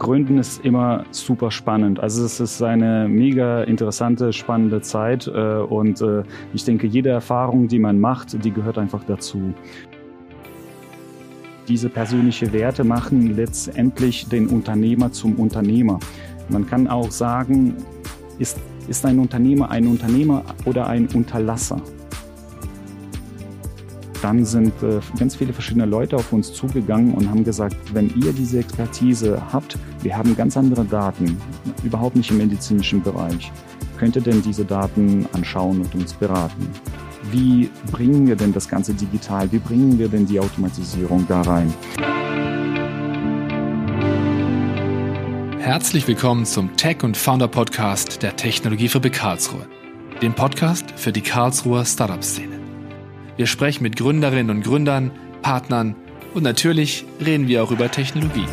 Gründen ist immer super spannend. Also es ist eine mega interessante, spannende Zeit äh, und äh, ich denke, jede Erfahrung, die man macht, die gehört einfach dazu. Diese persönlichen Werte machen letztendlich den Unternehmer zum Unternehmer. Man kann auch sagen, ist, ist ein Unternehmer ein Unternehmer oder ein Unterlasser? Dann sind äh, ganz viele verschiedene Leute auf uns zugegangen und haben gesagt, wenn ihr diese Expertise habt, wir haben ganz andere Daten, überhaupt nicht im medizinischen Bereich, könnt ihr denn diese Daten anschauen und uns beraten? Wie bringen wir denn das Ganze digital? Wie bringen wir denn die Automatisierung da rein? Herzlich willkommen zum Tech und Founder Podcast der Technologiefabrik Karlsruhe, dem Podcast für die Karlsruher Startup-Szene. Wir sprechen mit Gründerinnen und Gründern, Partnern und natürlich reden wir auch über Technologie.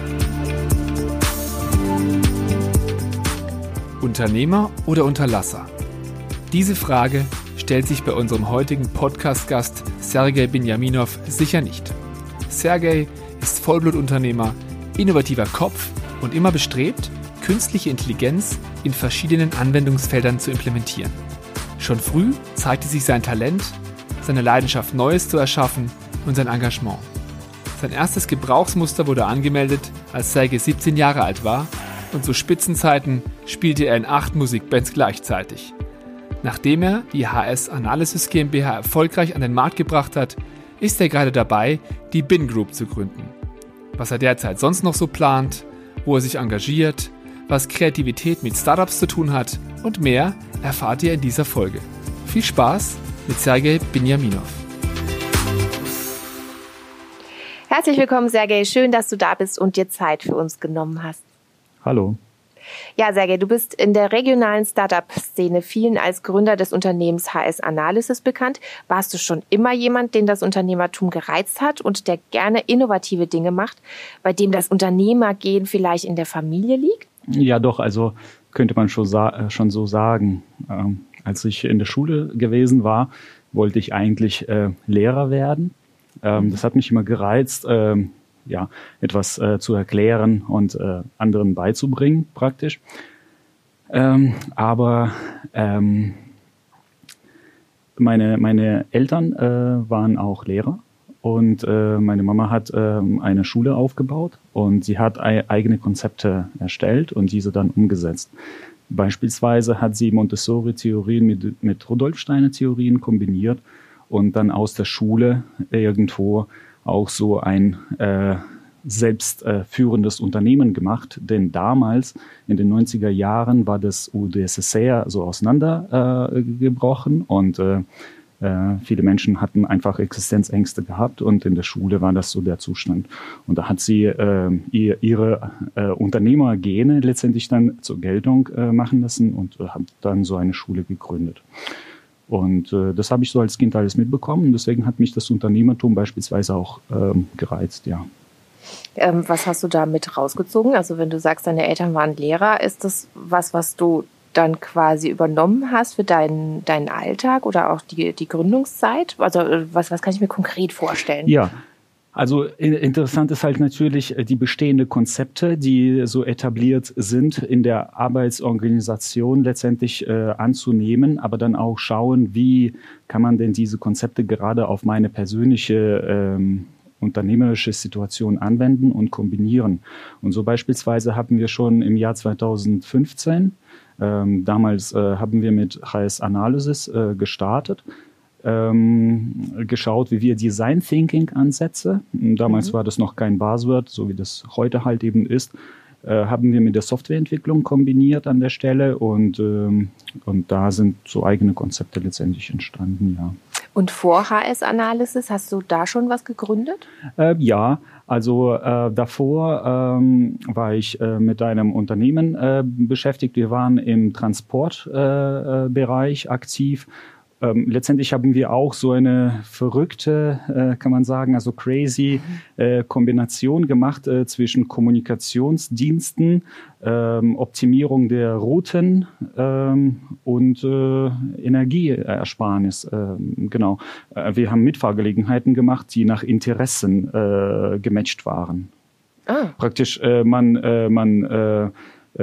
Unternehmer oder Unterlasser? Diese Frage stellt sich bei unserem heutigen Podcast-Gast Sergei Benjaminov sicher nicht. Sergei ist Vollblutunternehmer, innovativer Kopf und immer bestrebt, künstliche Intelligenz in verschiedenen Anwendungsfeldern zu implementieren. Schon früh zeigte sich sein Talent seine Leidenschaft Neues zu erschaffen und sein Engagement. Sein erstes Gebrauchsmuster wurde angemeldet, als Sergei 17 Jahre alt war und zu Spitzenzeiten spielte er in acht Musikbands gleichzeitig. Nachdem er die HS Analysis GmbH erfolgreich an den Markt gebracht hat, ist er gerade dabei, die Bin Group zu gründen. Was er derzeit sonst noch so plant, wo er sich engagiert, was Kreativität mit Startups zu tun hat und mehr erfahrt ihr in dieser Folge. Viel Spaß mit Sergei Benjaminov. Herzlich willkommen, Sergei. Schön, dass du da bist und dir Zeit für uns genommen hast. Hallo. Ja, Sergei, du bist in der regionalen Startup-Szene vielen als Gründer des Unternehmens HS Analysis bekannt. Warst du schon immer jemand, den das Unternehmertum gereizt hat und der gerne innovative Dinge macht, bei dem das Unternehmergehen vielleicht in der Familie liegt? Ja, doch, also könnte man schon, äh, schon so sagen. Ähm, als ich in der Schule gewesen war, wollte ich eigentlich äh, Lehrer werden. Ähm, das hat mich immer gereizt, ähm, ja, etwas äh, zu erklären und äh, anderen beizubringen, praktisch. Ähm, aber ähm, meine, meine Eltern äh, waren auch Lehrer und äh, meine Mama hat äh, eine Schule aufgebaut und sie hat eigene Konzepte erstellt und diese dann umgesetzt. Beispielsweise hat sie Montessori-Theorien mit, mit Rudolf Steiner-Theorien kombiniert und dann aus der Schule irgendwo auch so ein äh, selbstführendes äh, Unternehmen gemacht. Denn damals, in den 90er Jahren, war das UdSSR so auseinandergebrochen äh, und äh, viele Menschen hatten einfach Existenzängste gehabt und in der Schule war das so der Zustand. Und da hat sie äh, ihr, ihre äh, Unternehmergene letztendlich dann zur Geltung äh, machen lassen und hat dann so eine Schule gegründet. Und äh, das habe ich so als Kind alles mitbekommen und deswegen hat mich das Unternehmertum beispielsweise auch ähm, gereizt, ja. Ähm, was hast du da mit rausgezogen? Also wenn du sagst, deine Eltern waren Lehrer, ist das was, was du dann quasi übernommen hast für deinen, deinen Alltag oder auch die, die Gründungszeit? Also äh, was, was kann ich mir konkret vorstellen? Ja, also interessant ist halt natürlich äh, die bestehenden Konzepte, die so etabliert sind in der Arbeitsorganisation letztendlich äh, anzunehmen, aber dann auch schauen, wie kann man denn diese Konzepte gerade auf meine persönliche ähm, unternehmerische Situation anwenden und kombinieren. Und so beispielsweise haben wir schon im Jahr 2015 ähm, damals äh, haben wir mit HS Analysis äh, gestartet, ähm, geschaut, wie wir Design Thinking Ansätze, damals mhm. war das noch kein Buzzword, so wie das heute halt eben ist, haben wir mit der Softwareentwicklung kombiniert an der Stelle und, ähm, und da sind so eigene Konzepte letztendlich entstanden, ja. Und vor HS Analysis hast du da schon was gegründet? Äh, ja, also äh, davor ähm, war ich äh, mit einem Unternehmen äh, beschäftigt. Wir waren im Transportbereich äh, äh, aktiv ähm, letztendlich haben wir auch so eine verrückte, äh, kann man sagen, also crazy äh, Kombination gemacht äh, zwischen Kommunikationsdiensten, ähm, Optimierung der Routen ähm, und äh, Energieersparnis. Ähm, genau. Äh, wir haben Mitfahrgelegenheiten gemacht, die nach Interessen äh, gematcht waren. Ah. Praktisch, man, man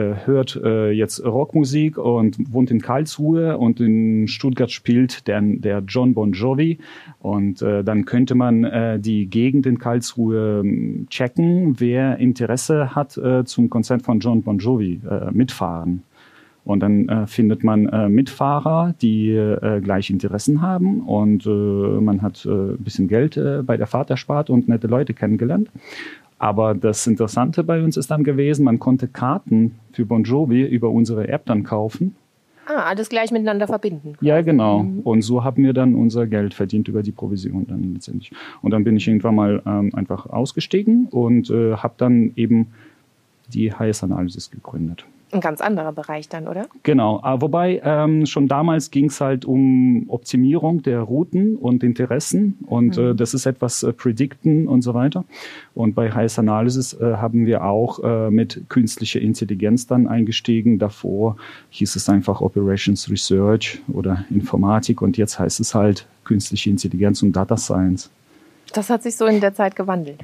hört äh, jetzt Rockmusik und wohnt in Karlsruhe und in Stuttgart spielt der, der John Bon Jovi und äh, dann könnte man äh, die Gegend in Karlsruhe ähm, checken, wer Interesse hat äh, zum Konzert von John Bon Jovi äh, mitfahren. Und dann äh, findet man äh, Mitfahrer, die äh, gleich Interessen haben und äh, man hat äh, ein bisschen Geld äh, bei der Fahrt erspart und nette Leute kennengelernt. Aber das Interessante bei uns ist dann gewesen, man konnte Karten für Bon Jovi über unsere App dann kaufen. Ah, alles gleich miteinander verbinden. Quasi. Ja, genau. Mhm. Und so haben wir dann unser Geld verdient über die Provision dann letztendlich. Und dann bin ich irgendwann mal ähm, einfach ausgestiegen und äh, habe dann eben die HS Analysis gegründet. Ein ganz anderer Bereich dann, oder? Genau, ah, wobei ähm, schon damals ging es halt um Optimierung der Routen und Interessen und mhm. äh, das ist etwas äh, predikten und so weiter. Und bei Highest Analysis äh, haben wir auch äh, mit künstlicher Intelligenz dann eingestiegen. Davor hieß es einfach Operations Research oder Informatik und jetzt heißt es halt künstliche Intelligenz und Data Science. Das hat sich so in der Zeit gewandelt.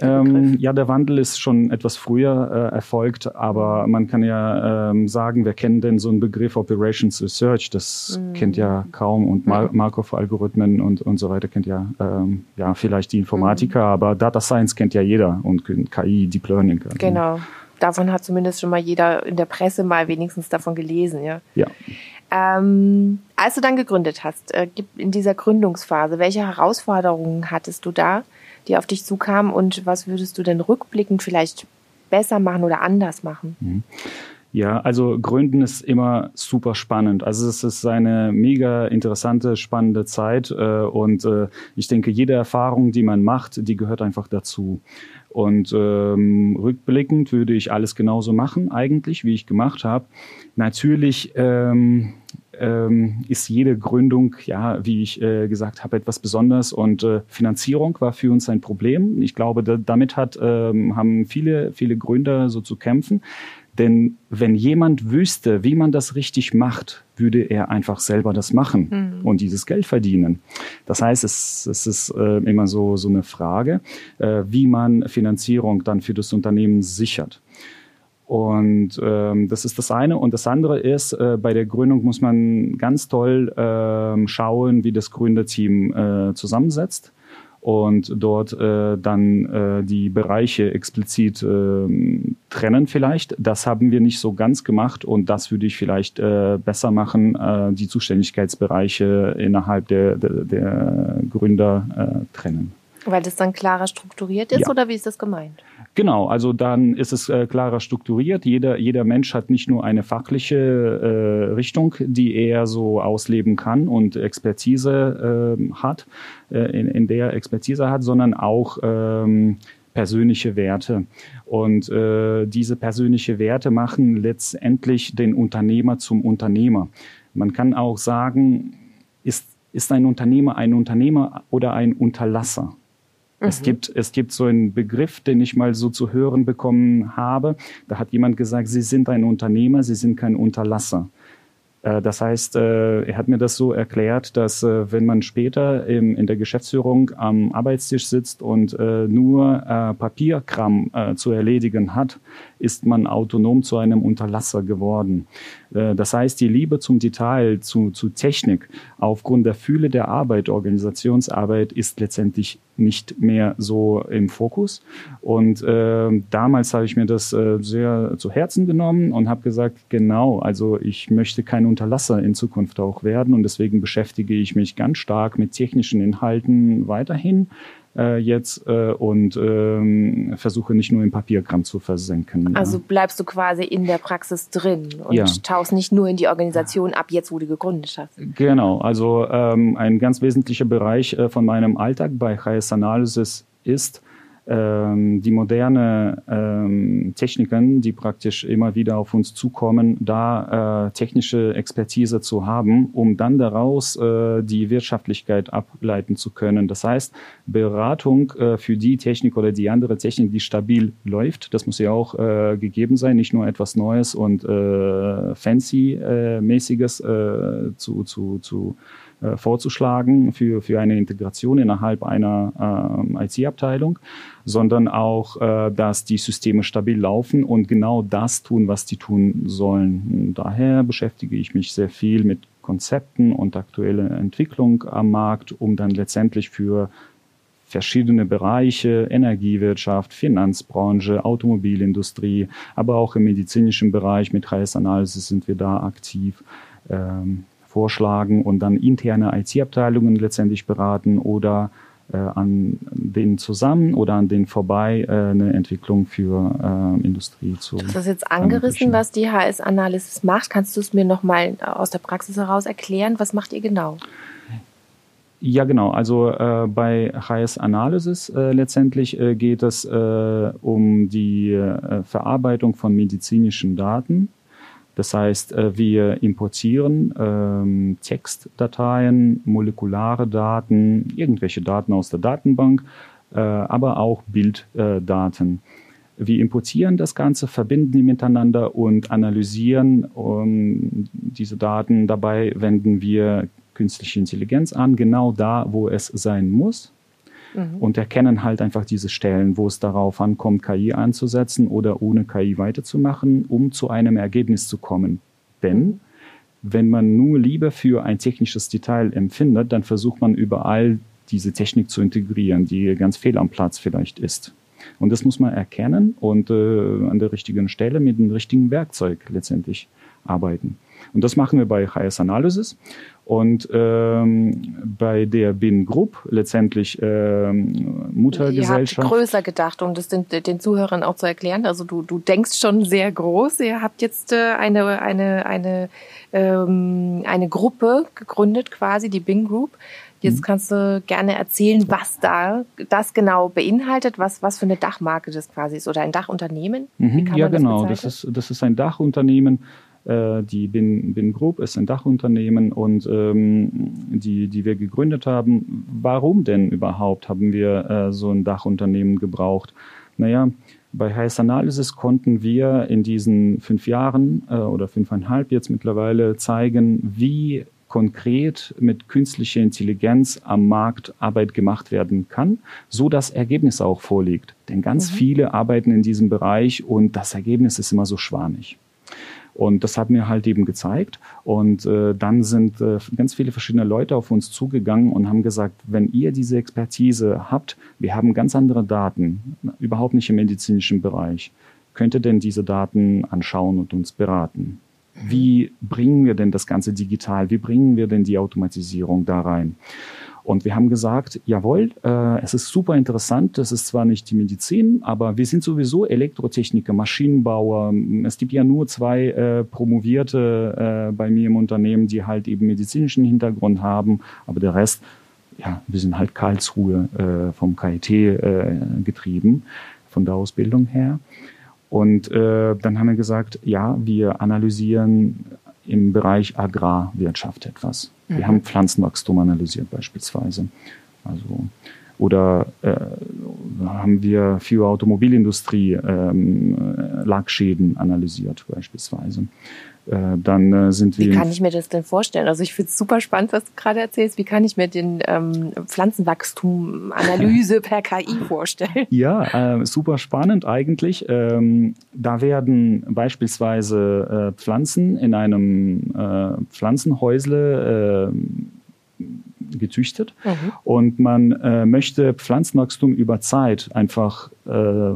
Ähm, ja, der Wandel ist schon etwas früher äh, erfolgt, aber man kann ja ähm, sagen, wer kennt denn so einen Begriff Operations Research? Das mhm. kennt ja kaum und Mar Markov-Algorithmen und, und so weiter kennt ja, ähm, ja vielleicht die Informatiker, mhm. aber Data Science kennt ja jeder und KI, Deep Learning. Also. Genau. Davon hat zumindest schon mal jeder in der Presse mal wenigstens davon gelesen, ja. Ja. Ähm, als du dann gegründet hast, äh, in dieser Gründungsphase, welche Herausforderungen hattest du da? Die auf dich zukamen und was würdest du denn rückblickend vielleicht besser machen oder anders machen? Mhm. Ja, also Gründen ist immer super spannend. Also es ist eine mega interessante, spannende Zeit äh, und äh, ich denke, jede Erfahrung, die man macht, die gehört einfach dazu. Und ähm, rückblickend würde ich alles genauso machen, eigentlich, wie ich gemacht habe. Natürlich ähm, ähm, ist jede Gründung, ja, wie ich äh, gesagt habe, etwas Besonderes und äh, Finanzierung war für uns ein Problem. Ich glaube, da, damit hat, ähm, haben viele, viele Gründer so zu kämpfen. Denn wenn jemand wüsste, wie man das richtig macht, würde er einfach selber das machen mhm. und dieses Geld verdienen. Das heißt, es, es ist äh, immer so, so eine Frage, äh, wie man Finanzierung dann für das Unternehmen sichert. Und ähm, das ist das eine. Und das andere ist, äh, bei der Gründung muss man ganz toll äh, schauen, wie das Gründerteam äh, zusammensetzt und dort äh, dann äh, die Bereiche explizit äh, trennen vielleicht. Das haben wir nicht so ganz gemacht und das würde ich vielleicht äh, besser machen, äh, die Zuständigkeitsbereiche innerhalb der, der, der Gründer äh, trennen. Weil das dann klarer strukturiert ist ja. oder wie ist das gemeint? Genau, also dann ist es äh, klarer strukturiert. Jeder, jeder Mensch hat nicht nur eine fachliche äh, Richtung, die er so ausleben kann und Expertise äh, hat, äh, in, in der Expertise hat, sondern auch ähm, persönliche Werte. Und äh, diese persönliche Werte machen letztendlich den Unternehmer zum Unternehmer. Man kann auch sagen, ist, ist ein Unternehmer ein Unternehmer oder ein Unterlasser? Es, mhm. gibt, es gibt so einen Begriff, den ich mal so zu hören bekommen habe. Da hat jemand gesagt, Sie sind ein Unternehmer, Sie sind kein Unterlasser. Äh, das heißt, äh, er hat mir das so erklärt, dass äh, wenn man später in der Geschäftsführung am Arbeitstisch sitzt und nur Papierkram zu erledigen hat, ist man autonom zu einem Unterlasser geworden. Das heißt, die Liebe zum Detail, zu, zu Technik, aufgrund der Fühle der Arbeit, Organisationsarbeit, ist letztendlich nicht mehr so im Fokus. Und äh, damals habe ich mir das äh, sehr zu Herzen genommen und habe gesagt, genau, also ich möchte kein Unterlasser in Zukunft auch werden und deswegen beschäftige ich mich ganz stark mit technischen Inhalten weiterhin äh, jetzt äh, und ähm, versuche nicht nur im Papierkram zu versenken. Also bleibst du quasi in der Praxis drin und ja. tauchst nicht nur in die Organisation ab, jetzt wo du gegründet hast. Genau, also ähm, ein ganz wesentlicher Bereich äh, von meinem Alltag bei HS Analysis ist, die moderne ähm, Techniken, die praktisch immer wieder auf uns zukommen, da äh, technische Expertise zu haben, um dann daraus äh, die Wirtschaftlichkeit ableiten zu können. Das heißt, Beratung äh, für die Technik oder die andere Technik, die stabil läuft, das muss ja auch äh, gegeben sein, nicht nur etwas Neues und äh, fancy-mäßiges äh, zu, zu, zu äh, vorzuschlagen für, für eine Integration innerhalb einer äh, IT-Abteilung, sondern auch, äh, dass die Systeme stabil laufen und genau das tun, was die tun sollen. Daher beschäftige ich mich sehr viel mit Konzepten und aktuelle Entwicklung am Markt, um dann letztendlich für verschiedene Bereiche, Energiewirtschaft, Finanzbranche, Automobilindustrie, aber auch im medizinischen Bereich mit HS-Analysis sind wir da aktiv. Ähm, vorschlagen und dann interne IT-Abteilungen letztendlich beraten oder äh, an denen zusammen oder an denen vorbei äh, eine Entwicklung für äh, Industrie zu. Du hast jetzt angerissen, was die HS-Analysis macht. Kannst du es mir nochmal aus der Praxis heraus erklären? Was macht ihr genau? Ja, genau. Also äh, bei HS Analysis äh, letztendlich äh, geht es äh, um die äh, Verarbeitung von medizinischen Daten. Das heißt, äh, wir importieren ähm, Textdateien, molekulare Daten, irgendwelche Daten aus der Datenbank, äh, aber auch Bilddaten. Wir importieren das Ganze, verbinden die miteinander und analysieren um, ähm, diese Daten. Dabei wenden wir künstliche Intelligenz an, genau da, wo es sein muss. Mhm. Und erkennen halt einfach diese Stellen, wo es darauf ankommt, KI einzusetzen oder ohne KI weiterzumachen, um zu einem Ergebnis zu kommen. Denn mhm. wenn man nur Liebe für ein technisches Detail empfindet, dann versucht man überall diese Technik zu integrieren, die ganz fehl am Platz vielleicht ist. Und das muss man erkennen und äh, an der richtigen Stelle mit dem richtigen Werkzeug letztendlich arbeiten. Und das machen wir bei HS Analysis. Und ähm, bei der BIN Group, letztendlich ähm, Muttergesellschaft. Ihr habt größer gedacht, um das den, den Zuhörern auch zu erklären. Also du, du denkst schon sehr groß. Ihr habt jetzt äh, eine, eine, eine, ähm, eine Gruppe gegründet, quasi die BIN Group. Jetzt mhm. kannst du gerne erzählen, was da das genau beinhaltet, was, was für eine Dachmarke das quasi ist oder ein Dachunternehmen. Mhm, ja, genau. Das ist, das ist ein Dachunternehmen die Bin, Bin Group ist ein Dachunternehmen und ähm, die, die wir gegründet haben. Warum denn überhaupt haben wir äh, so ein Dachunternehmen gebraucht? Naja, bei Heiß Analysis konnten wir in diesen fünf Jahren äh, oder fünfeinhalb jetzt mittlerweile zeigen, wie konkret mit künstlicher Intelligenz am Markt Arbeit gemacht werden kann, so dass Ergebnis auch vorliegt. Denn ganz mhm. viele arbeiten in diesem Bereich und das Ergebnis ist immer so schwammig. Und das hat mir halt eben gezeigt. Und äh, dann sind äh, ganz viele verschiedene Leute auf uns zugegangen und haben gesagt, wenn ihr diese Expertise habt, wir haben ganz andere Daten, überhaupt nicht im medizinischen Bereich, könnt ihr denn diese Daten anschauen und uns beraten? Wie bringen wir denn das Ganze digital? Wie bringen wir denn die Automatisierung da rein? Und wir haben gesagt, jawohl, äh, es ist super interessant, das ist zwar nicht die Medizin, aber wir sind sowieso Elektrotechniker, Maschinenbauer. Es gibt ja nur zwei äh, Promovierte äh, bei mir im Unternehmen, die halt eben medizinischen Hintergrund haben, aber der Rest, ja, wir sind halt Karlsruhe äh, vom KIT äh, getrieben, von der Ausbildung her. Und äh, dann haben wir gesagt, ja, wir analysieren im Bereich Agrarwirtschaft etwas. Mhm. Wir haben Pflanzenwachstum analysiert beispielsweise. Also oder äh, haben wir für Automobilindustrie ähm, Lackschäden analysiert beispielsweise. Äh, dann äh, sind wir. Wie kann ich mir das denn vorstellen? Also ich finde es super spannend, was du gerade erzählst. Wie kann ich mir den ähm, Pflanzenwachstum-Analyse per KI vorstellen? Ja, äh, super spannend eigentlich. Ähm, da werden beispielsweise äh, Pflanzen in einem äh, Pflanzenhäusle äh, gezüchtet mhm. und man äh, möchte Pflanzenwachstum über Zeit einfach äh,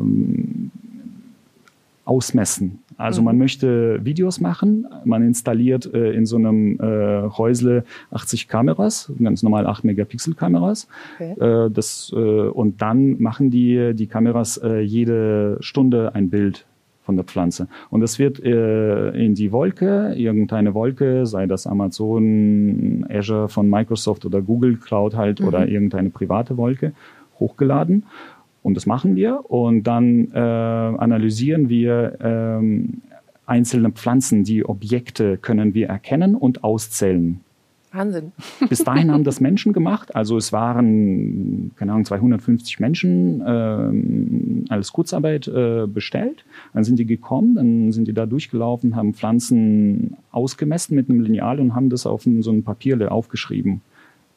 ausmessen. Also mhm. man möchte Videos machen, man installiert äh, in so einem äh, Häusle 80 Kameras, ganz normal 8 Megapixel Kameras. Okay. Äh, das, äh, und dann machen die, die Kameras äh, jede Stunde ein Bild von der Pflanze. Und es wird äh, in die Wolke, irgendeine Wolke, sei das Amazon, Azure von Microsoft oder Google Cloud halt mhm. oder irgendeine private Wolke hochgeladen. Und das machen wir und dann äh, analysieren wir ähm, einzelne Pflanzen, die Objekte können wir erkennen und auszählen. Wahnsinn. Bis dahin haben das Menschen gemacht. Also es waren, keine Ahnung, 250 Menschen äh, als Kurzarbeit äh, bestellt. Dann sind die gekommen, dann sind die da durchgelaufen, haben Pflanzen ausgemessen mit einem Lineal und haben das auf so ein Papierle aufgeschrieben.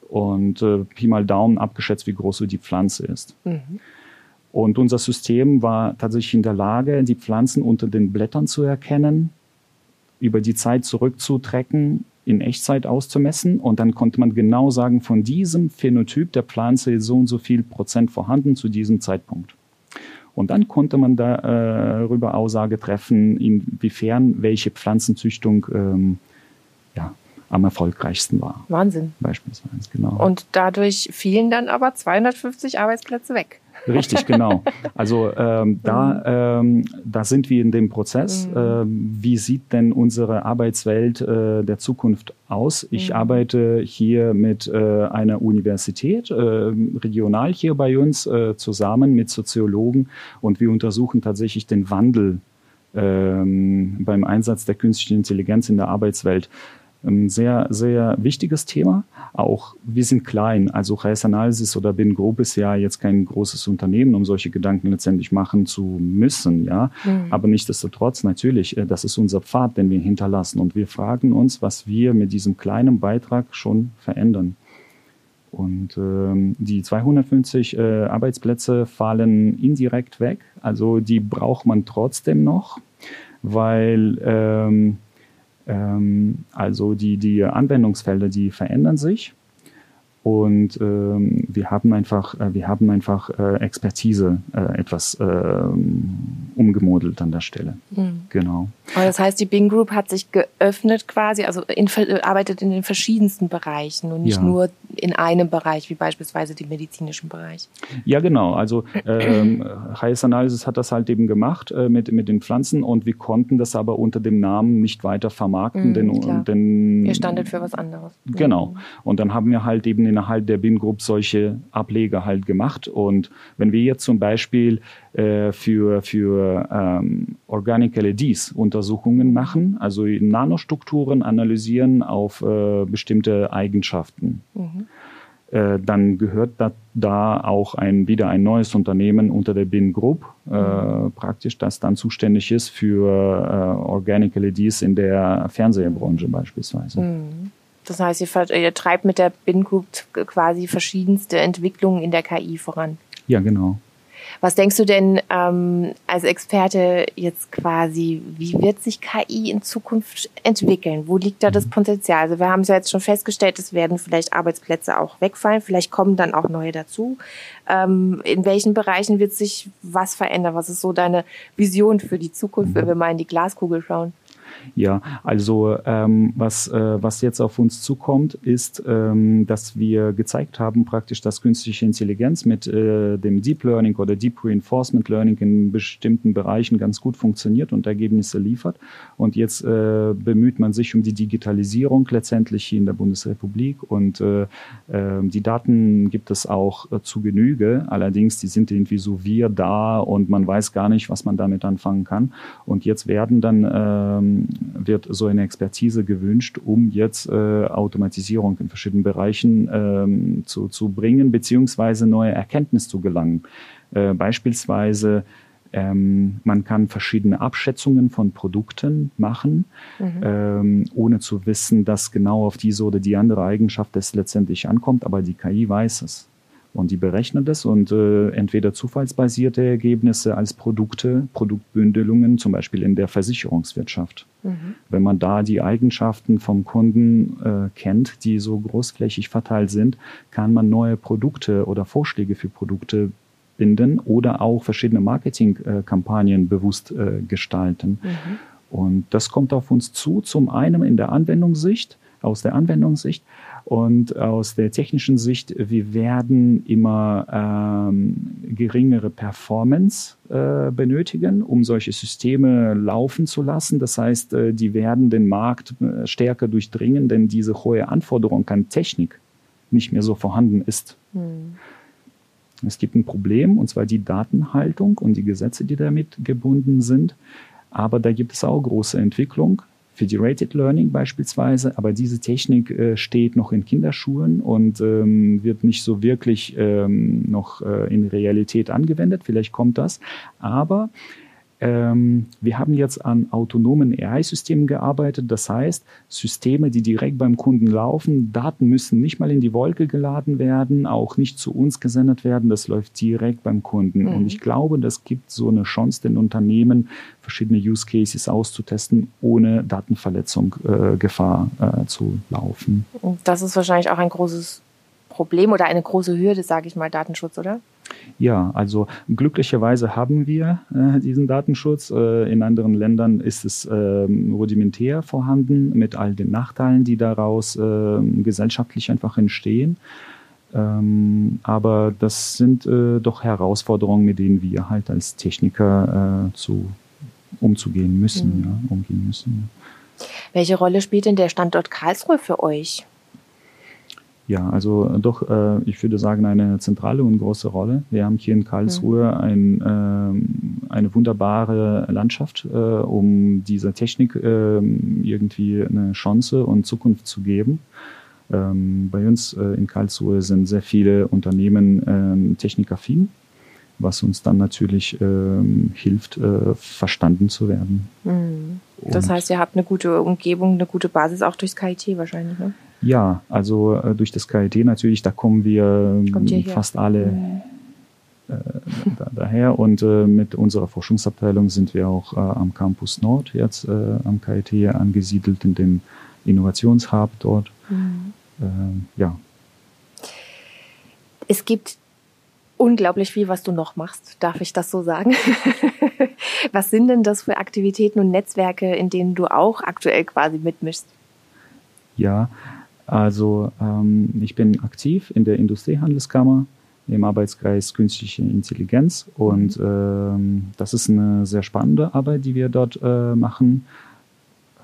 und äh, Pi mal Daumen abgeschätzt, wie groß so die Pflanze ist. Mhm. Und unser System war tatsächlich in der Lage, die Pflanzen unter den Blättern zu erkennen, über die Zeit zurückzutrecken, in Echtzeit auszumessen. Und dann konnte man genau sagen, von diesem Phänotyp der Pflanze ist so und so viel Prozent vorhanden zu diesem Zeitpunkt. Und dann konnte man darüber äh, Aussage treffen, inwiefern welche Pflanzenzüchtung ähm, ja, am erfolgreichsten war. Wahnsinn. Beispielsweise, genau. Und dadurch fielen dann aber 250 Arbeitsplätze weg. Richtig, genau. Also ähm, da, ähm, da sind wir in dem Prozess. Mhm. Ähm, wie sieht denn unsere Arbeitswelt äh, der Zukunft aus? Ich mhm. arbeite hier mit äh, einer Universität, äh, regional hier bei uns, äh, zusammen mit Soziologen und wir untersuchen tatsächlich den Wandel ähm, beim Einsatz der künstlichen Intelligenz in der Arbeitswelt. Ein sehr, sehr wichtiges Thema. Auch wir sind klein, also Reis Analysis oder Bin Group ist ja jetzt kein großes Unternehmen, um solche Gedanken letztendlich machen zu müssen, ja. Mhm. Aber nichtsdestotrotz natürlich, äh, das ist unser Pfad, den wir hinterlassen und wir fragen uns, was wir mit diesem kleinen Beitrag schon verändern. Und ähm, die 250 äh, Arbeitsplätze fallen indirekt weg, also die braucht man trotzdem noch, weil ähm, ähm, also die, die Anwendungsfelder, die verändern sich. Und ähm, wir haben einfach, äh, wir haben einfach äh, Expertise äh, etwas äh, umgemodelt an der Stelle. Mhm. Genau. Aber das heißt, die Bing Group hat sich geöffnet quasi, also in, arbeitet in den verschiedensten Bereichen und nicht ja. nur in einem Bereich, wie beispielsweise dem medizinischen Bereich. Ja, genau. Also ähm, Hayes Analysis hat das halt eben gemacht äh, mit, mit den Pflanzen und wir konnten das aber unter dem Namen nicht weiter vermarkten. Mhm, denn, denn, Ihr standet für was anderes. Genau. Mhm. Und dann haben wir halt eben innerhalb der BIN Group solche Ableger halt gemacht. Und wenn wir jetzt zum Beispiel äh, für, für ähm, Organic LEDs Untersuchungen machen, also Nanostrukturen analysieren auf äh, bestimmte Eigenschaften, mhm. äh, dann gehört da, da auch ein, wieder ein neues Unternehmen unter der BIN Group äh, mhm. praktisch, das dann zuständig ist für äh, Organic LEDs in der Fernsehbranche beispielsweise. Mhm. Das heißt, ihr, ihr treibt mit der Bin Group quasi verschiedenste Entwicklungen in der KI voran. Ja, genau. Was denkst du denn ähm, als Experte jetzt quasi, wie wird sich KI in Zukunft entwickeln? Wo liegt da das Potenzial? Also wir haben es ja jetzt schon festgestellt, es werden vielleicht Arbeitsplätze auch wegfallen, vielleicht kommen dann auch neue dazu. Ähm, in welchen Bereichen wird sich was verändern? Was ist so deine Vision für die Zukunft, wenn wir mal in die Glaskugel schauen? Ja, also ähm, was, äh, was jetzt auf uns zukommt, ist, ähm, dass wir gezeigt haben, praktisch, dass künstliche Intelligenz mit äh, dem Deep Learning oder Deep Reinforcement Learning in bestimmten Bereichen ganz gut funktioniert und Ergebnisse liefert. Und jetzt äh, bemüht man sich um die Digitalisierung letztendlich hier in der Bundesrepublik und äh, äh, die Daten gibt es auch äh, zu Genüge. Allerdings, die sind irgendwie so wir da und man weiß gar nicht, was man damit anfangen kann. Und jetzt werden dann ähm, wird so eine Expertise gewünscht, um jetzt äh, Automatisierung in verschiedenen Bereichen ähm, zu, zu bringen, beziehungsweise neue Erkenntnisse zu gelangen. Äh, beispielsweise ähm, man kann verschiedene Abschätzungen von Produkten machen, mhm. ähm, ohne zu wissen, dass genau auf diese oder die andere Eigenschaft es letztendlich ankommt, aber die KI weiß es. Und die berechnen das und äh, entweder zufallsbasierte Ergebnisse als Produkte, Produktbündelungen, zum Beispiel in der Versicherungswirtschaft. Mhm. Wenn man da die Eigenschaften vom Kunden äh, kennt, die so großflächig verteilt sind, kann man neue Produkte oder Vorschläge für Produkte binden oder auch verschiedene Marketingkampagnen äh, bewusst äh, gestalten. Mhm. Und das kommt auf uns zu, zum einen in der Anwendungssicht, aus der Anwendungssicht, und aus der technischen Sicht, wir werden immer ähm, geringere Performance äh, benötigen, um solche Systeme laufen zu lassen. Das heißt, äh, die werden den Markt äh, stärker durchdringen, denn diese hohe Anforderung an Technik nicht mehr so vorhanden ist. Hm. Es gibt ein Problem, und zwar die Datenhaltung und die Gesetze, die damit gebunden sind. Aber da gibt es auch große Entwicklung. Federated Learning beispielsweise, aber diese Technik äh, steht noch in Kinderschuhen und ähm, wird nicht so wirklich ähm, noch äh, in Realität angewendet. Vielleicht kommt das, aber Ähm, wir haben jetzt an autonomen AI-Systemen gearbeitet. Das heißt, Systeme, die direkt beim Kunden laufen, Daten müssen nicht mal in die Wolke geladen werden, auch nicht zu uns gesendet werden. Das läuft direkt beim Kunden. Mhm. Und ich glaube, das gibt so eine Chance den Unternehmen, verschiedene Use Cases auszutesten, ohne Datenverletzung äh, Gefahr äh, zu laufen. Das ist wahrscheinlich auch ein großes Problem oder eine große Hürde, sage ich mal, Datenschutz, oder? Ja, also glücklicherweise haben wir äh, diesen Datenschutz. Äh, in anderen Ländern ist es äh, rudimentär vorhanden mit all den Nachteilen, die daraus ähm, gesellschaftlich einfach entstehen. Ähm, aber das sind äh, doch Herausforderungen, mit denen wir halt als Techniker äh, zu umzugehen müssen, mhm. ja, umgehen müssen. Welche Rolle spielt denn der Standort Karlsruhe für euch? Ja, also äh, doch, äh, ich würde sagen, eine zentrale und große Rolle. Wir haben hier in Karlsruhe mhm. ein, äh, eine wunderbare Landschaft, äh, um dieser Technik äh, irgendwie eine Chance und Zukunft zu geben. Ähm, bei uns äh, in Karlsruhe sind sehr viele Unternehmen ähm, technikaffin, was uns dann natürlich ähm, hilft, äh, verstanden zu werden. Mhm. Das heißt, ihr habt eine gute Umgebung, eine gute Basis auch durchs KIT wahrscheinlich, ne? Ja, also äh, durch das KIT natürlich, da kommen wir fast alle mhm. äh, da, daher und äh, mit unserer Forschungsabteilung sind wir auch äh, am Campus Nord jetzt äh, am KIT angesiedelt in dem Innovationshub dort. Mhm. Äh, ja. Es gibt unglaublich viel, was du noch machst. Darf ich das so sagen? was sind denn das für Aktivitäten und Netzwerke, in denen du auch aktuell quasi mitmischst? Ja, also ähm, ich bin aktiv in der Industriehandelskammer im Arbeitskreis Künstliche Intelligenz und mhm. ähm, das ist eine sehr spannende Arbeit, die wir dort äh, machen.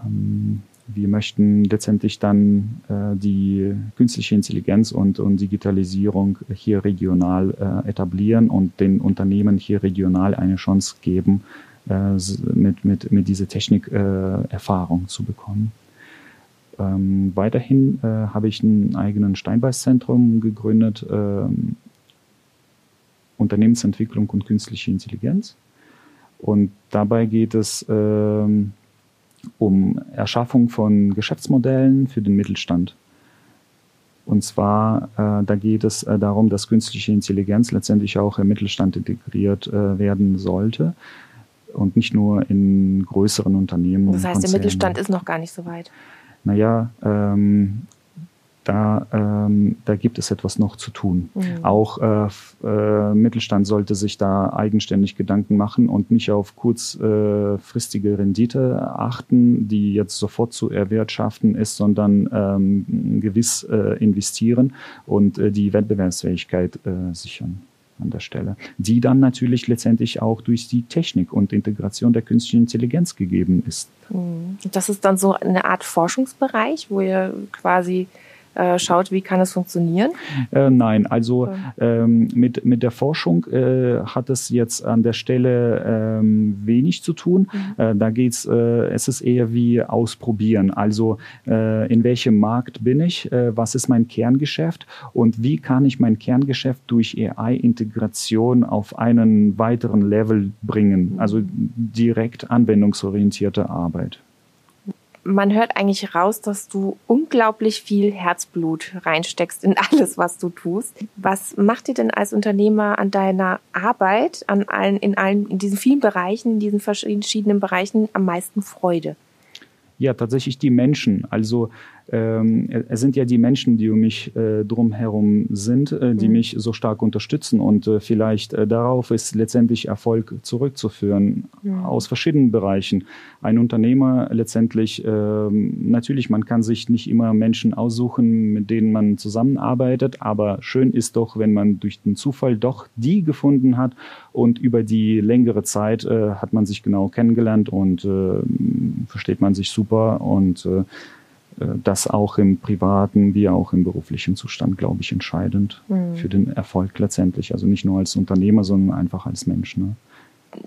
Ähm, wir möchten letztendlich dann äh, die künstliche Intelligenz und, und Digitalisierung hier regional äh, etablieren und den Unternehmen hier regional eine Chance geben, äh, mit, mit, mit dieser Technik äh, Erfahrung zu bekommen. Ähm, weiterhin äh, habe ich ein eigenes Steinbeißzentrum gegründet, ähm, Unternehmensentwicklung und künstliche Intelligenz. Und dabei geht es ähm, um Erschaffung von Geschäftsmodellen für den Mittelstand. Und zwar, äh, da geht es äh, darum, dass künstliche Intelligenz letztendlich auch im Mittelstand integriert äh, werden sollte und nicht nur in größeren Unternehmen. Das heißt, der Mittelstand ist noch gar nicht so weit naja, ähm, da, ähm, da gibt es etwas noch zu tun. Mhm. Auch äh, äh, Mittelstand sollte sich da eigenständig Gedanken machen und nicht auf kurzfristige äh, Rendite achten, die jetzt sofort zu erwirtschaften ist, sondern ähm, gewiss äh, investieren und äh, die Wettbewerbsfähigkeit äh, sichern an der Stelle, die dann natürlich letztendlich auch durch die Technik und Integration der künstlichen Intelligenz gegeben ist. Mhm. Das ist dann so eine Art Forschungsbereich, wo ihr quasi äh, schaut, wie kann es funktionieren? Äh, nein, also ähm, mit, mit der Forschung äh, hat es jetzt an der Stelle ähm, wenig zu tun. Mhm. Äh, da geht's, äh, es ist eher wie ausprobieren. Also äh, in welchem Markt bin ich, was ist mein Kerngeschäft und wie kann ich mein Kerngeschäft durch AI-Integration auf einen weiteren Level bringen? Mhm. Also direkt anwendungsorientierte Arbeit man hört eigentlich raus, dass du unglaublich viel Herzblut reinsteckst in alles, was du tust. Was macht dir denn als Unternehmer an deiner Arbeit, an allen, in allen, in diesen vielen Bereichen, in diesen verschiedenen Bereichen am meisten Freude? Ja, tatsächlich die Menschen. Also ähm, es sind ja die Menschen, die um mich äh, drumherum sind, äh, die mhm. mich so stark unterstützen und äh, vielleicht äh, darauf ist letztendlich Erfolg zurückzuführen mhm. aus verschiedenen Bereichen. Ein Unternehmer letztendlich, ähm, natürlich, man kann sich nicht immer Menschen aussuchen, mit denen man zusammenarbeitet, aber schön ist doch, wenn man durch den Zufall doch die gefunden hat und über die längere Zeit äh, hat man sich genau kennengelernt und äh, versteht man sich super und das auch im privaten wie auch im beruflichen Zustand, glaube ich, entscheidend mhm. für den Erfolg letztendlich. Also nicht nur als Unternehmer, sondern einfach als Mensch. Ne?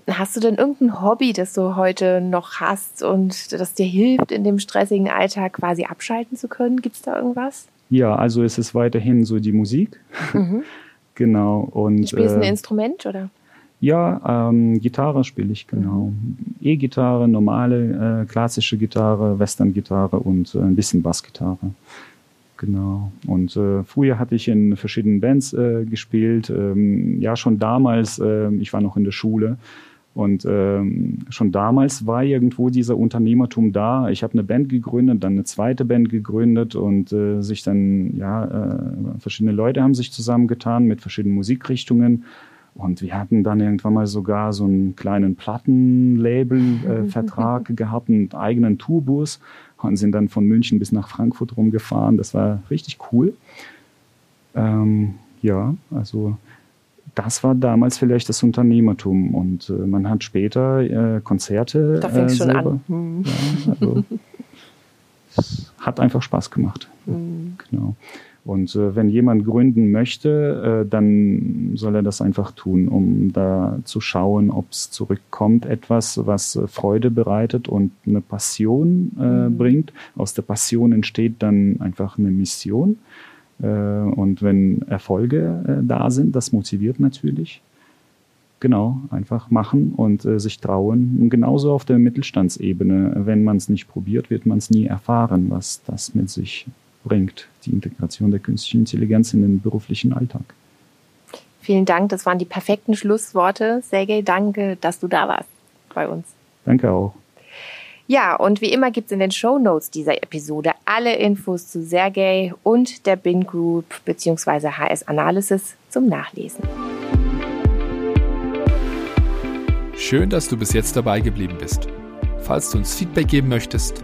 Hast du denn irgendein Hobby, das du heute noch hast und das dir hilft, in dem stressigen Alltag quasi abschalten zu können? Gibt es da irgendwas? Ja, also es ist weiterhin so die Musik. Mhm. genau. Und, Spielst du ein äh, Instrument oder? Ja, ähm, Gitarre spiele ich genau. Mhm. E-Gitarre, normale äh, klassische Gitarre, Western-Gitarre und äh, ein bisschen Bassgitarre. Genau. Und äh, früher hatte ich in verschiedenen Bands äh, gespielt. Ähm, ja, schon damals, äh, ich war noch in der Schule. Und ähm, schon damals war irgendwo dieser Unternehmertum da. Ich habe eine Band gegründet, dann eine zweite Band gegründet und äh, sich dann, ja, äh, verschiedene Leute haben sich zusammengetan mit verschiedenen Musikrichtungen. Und wir hatten dann irgendwann mal sogar so einen kleinen Plattenlabel-Vertrag äh, gehabt, einen eigenen Tourbus und sind dann von München bis nach Frankfurt rumgefahren. Das war richtig cool. Ähm, ja, also das war damals vielleicht das Unternehmertum und äh, man hat später äh, Konzerte. Da fängt äh, schon an. Hm. Ja, also, es hat einfach Spaß gemacht. Hm. Genau. Und äh, wenn jemand gründen möchte, äh, dann soll er das einfach tun, um da zu schauen, ob es zurückkommt, etwas, was äh, Freude bereitet und eine Passion äh, mhm. bringt. Aus der Passion entsteht dann einfach eine Mission. Äh, und wenn Erfolge äh, da sind, das motiviert natürlich. Genau, einfach machen und sich trauen. Und genauso auf der Mittelstandsebene. Wenn man es nicht probiert, wird man es nie erfahren, was das mit sich bringt, die Integration der künstlichen Intelligenz in den beruflichen Alltag. Vielen Dank, das waren die perfekten Schlussworte. Sergej, danke, dass du da warst bei uns. Danke auch. Ja, und wie immer gibt es in den Show Notes dieser Episode alle Infos zu Sergej und der Bin Group bzw. HS Analysis zum Nachlesen. Schön, dass du bis jetzt dabei geblieben bist. Falls du uns Feedback geben möchtest